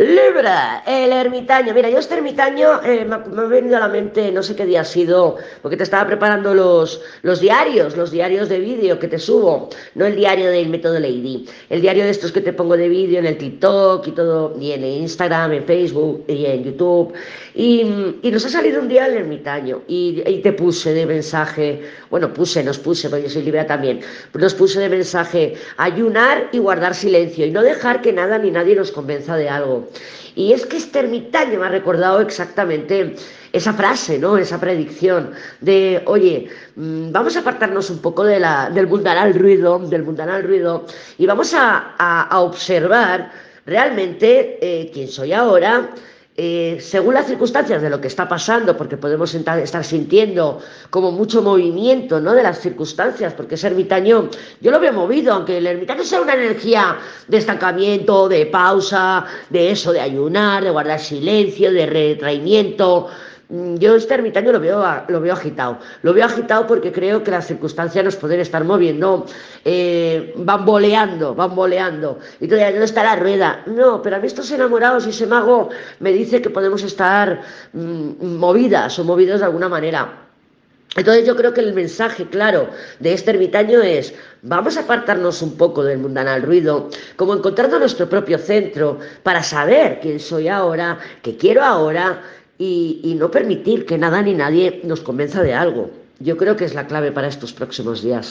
Libra, el ermitaño. Mira, yo este ermitaño eh, me, ha venido a la mente, no sé qué día ha sido, porque te estaba preparando los, los diarios, los diarios de vídeo que te subo, no el diario del método Lady, el diario de estos que te pongo de vídeo en el TikTok y todo, y en Instagram, en Facebook y en YouTube. Y, y nos ha salido un día el ermitaño y, y, te puse de mensaje, bueno, puse, nos puse, porque yo soy Libra también, nos puse de mensaje ayunar y guardar silencio y no dejar que nada ni nadie nos convenza de algo. Y es que este ermitaño me ha recordado exactamente esa frase, ¿no? Esa predicción de, oye, mm, vamos a apartarnos un poco de la, del mundanal ruido, del mundanal ruido, y vamos a, a, observar realmente eh, quién soy ahora, eh, según las circunstancias de lo que está pasando, porque podemos estar sintiendo como mucho movimiento ¿no? de las circunstancias, porque ese ermitaño, yo lo veo movido, aunque el ermitaño sea una energía de estancamiento, de pausa, de eso, de ayunar, de guardar silencio, de retraimiento, yo este ermitaño lo veo, lo veo agitado. Lo veo agitado porque creo que las circunstancias nos pueden estar moviendo, eh, van boleando. Y todavía no está la rueda. No, pero a mí estos enamorados y ese mago me dice que podemos estar mmm, movidas o movidos de alguna manera. Entonces yo creo que el mensaje claro de este ermitaño es vamos a apartarnos un poco del mundanal ruido, como encontrando nuestro propio centro para saber quién soy ahora, qué quiero ahora y, no permitir que nada ni nadie nos convenza de algo. Yo creo que es la clave para estos próximos días.